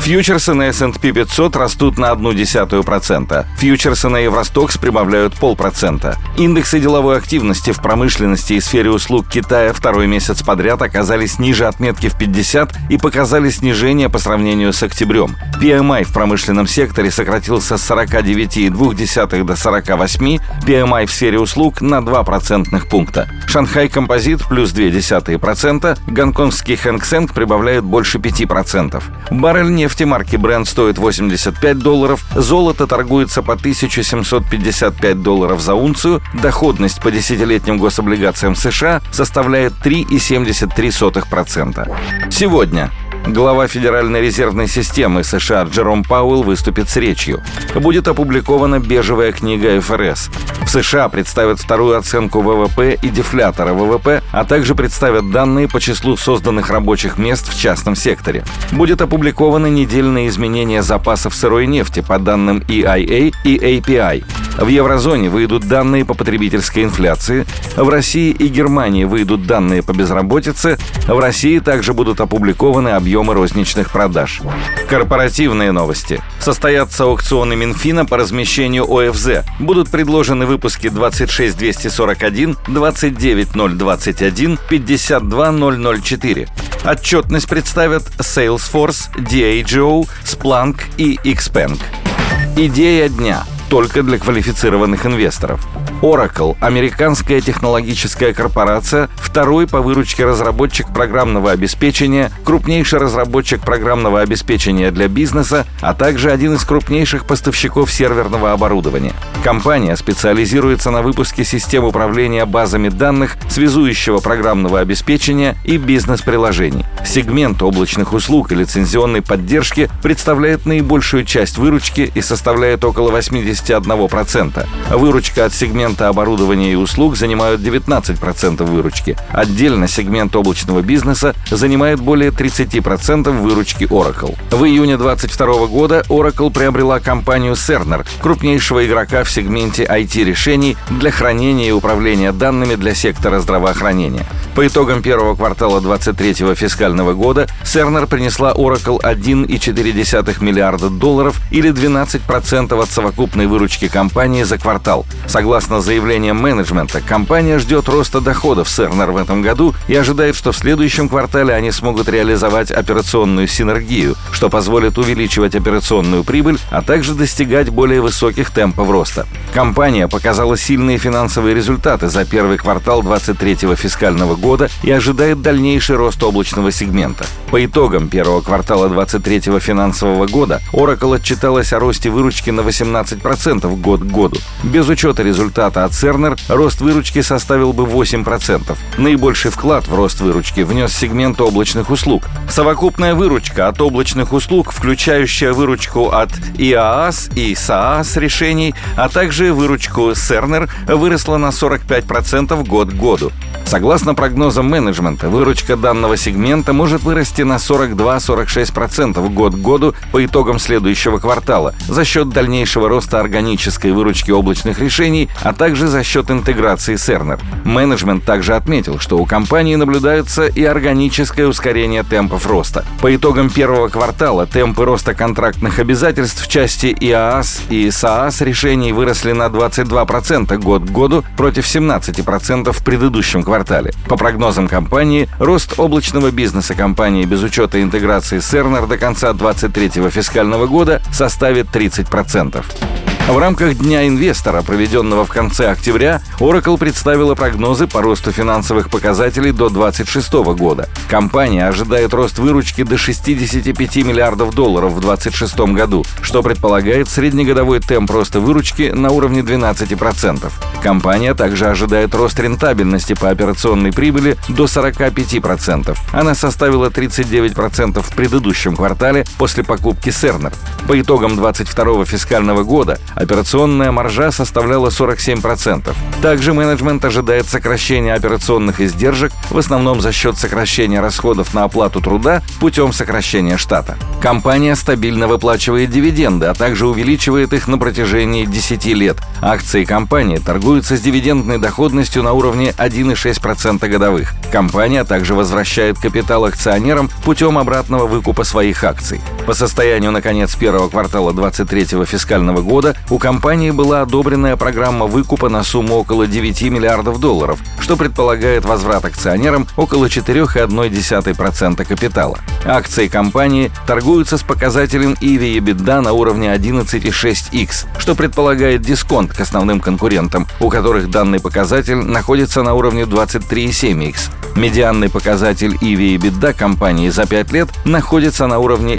Фьючерсы на S&P 500 растут на 0,1%. Фьючерсы на Евростокс прибавляют полпроцента. Индексы деловой активности в промышленности и сфере услуг Китая второй месяц подряд оказались ниже отметки в 50 и показали снижение по сравнению с октябрем. PMI в промышленном секторе сократился с 49,2 до 48, PMI в сфере услуг на 2 процентных пункта. Шанхай Композит плюс 0,2%, гонконгский Хэнк Сэнк прибавляет больше 5%. Баррель нефти Нефти. Марки Brent стоит 85 долларов, золото торгуется по 1755 долларов за унцию, доходность по десятилетним гособлигациям США составляет 3,73%. Сегодня Глава Федеральной резервной системы США Джером Пауэлл выступит с речью. Будет опубликована бежевая книга ФРС. В США представят вторую оценку ВВП и дефлятора ВВП, а также представят данные по числу созданных рабочих мест в частном секторе. Будет опубликованы недельные изменения запасов сырой нефти по данным EIA и API. В еврозоне выйдут данные по потребительской инфляции, в России и Германии выйдут данные по безработице, в России также будут опубликованы объемы розничных продаж. Корпоративные новости. Состоятся аукционы Минфина по размещению ОФЗ. Будут предложены выпуски 26241, 29021, 52004. Отчетность представят Salesforce, Diageo, Splunk и Xpeng. Идея дня – только для квалифицированных инвесторов. Oracle, американская технологическая корпорация, второй по выручке разработчик программного обеспечения, крупнейший разработчик программного обеспечения для бизнеса, а также один из крупнейших поставщиков серверного оборудования. Компания специализируется на выпуске систем управления базами данных, связующего программного обеспечения и бизнес-приложений. Сегмент облачных услуг и лицензионной поддержки представляет наибольшую часть выручки и составляет около 81%. Выручка от сегмента оборудования и услуг занимают 19% выручки. Отдельно сегмент облачного бизнеса занимает более 30% выручки Oracle. В июне 2022 года Oracle приобрела компанию Cerner, крупнейшего игрока в сегменте IT-решений для хранения и управления данными для сектора здравоохранения. По итогам первого квартала 2023 фискального года Cerner принесла Oracle 1,4 миллиарда долларов или 12% от совокупной выручки компании за квартал. Согласно заявлениям менеджмента, компания ждет роста доходов Cerner в этом году и ожидает, что в следующем квартале они смогут реализовать операционную синергию, что позволит увеличивать операционную прибыль, а также достигать более высоких темпов роста. Компания показала сильные финансовые результаты за первый квартал 2023 фискального года и ожидает дальнейший рост облачного сегмента. По итогам первого квартала 2023 финансового года Oracle отчиталась о росте выручки на 18% год к году. Без учета результата от Cerner рост выручки составил бы 8%. Наибольший вклад в рост выручки внес сегмент облачных услуг. Совокупная выручка от облачных услуг, включающая выручку от IaaS и SaaS решений, а также выручку Cerner, выросла на 45% год к году. Согласно прогнозам менеджмента, выручка данного сегмента может вырасти на 42-46% год к году по итогам следующего квартала за счет дальнейшего роста органической выручки облачных решений, а также за счет интеграции Cerner. Менеджмент также отметил, что у компании наблюдается и органическое ускорение темпов роста. По итогам первого квартала темпы роста контрактных обязательств в части ИААС и SaaS решений выросли на 22% год к году против 17% в предыдущем квартале. По прогнозам компании, рост облачного бизнеса компании без учета интеграции Cerner до конца 2023 фискального года составит 30%. В рамках Дня инвестора, проведенного в конце октября, Oracle представила прогнозы по росту финансовых показателей до 2026 года. Компания ожидает рост выручки до 65 миллиардов долларов в 2026 году, что предполагает среднегодовой темп роста выручки на уровне 12%. Компания также ожидает рост рентабельности по операционной прибыли до 45%. Она составила 39% в предыдущем квартале после покупки Cerner. По итогам 2022 фискального года Операционная маржа составляла 47%. Также менеджмент ожидает сокращения операционных издержек, в основном за счет сокращения расходов на оплату труда путем сокращения штата. Компания стабильно выплачивает дивиденды, а также увеличивает их на протяжении 10 лет. Акции компании торгуются с дивидендной доходностью на уровне 1,6% годовых. Компания также возвращает капитал акционерам путем обратного выкупа своих акций. По состоянию на конец первого квартала 2023 фискального года у компании была одобренная программа выкупа на сумму около 9 миллиардов долларов, что предполагает возврат акционерам около 4,1% капитала. Акции компании торгуются с показателем EV EBITDA на уровне 11,6x, что предполагает дисконт к основным конкурентам, у которых данный показатель находится на уровне 23,7x. Медианный показатель EV EBITDA компании за 5 лет находится на уровне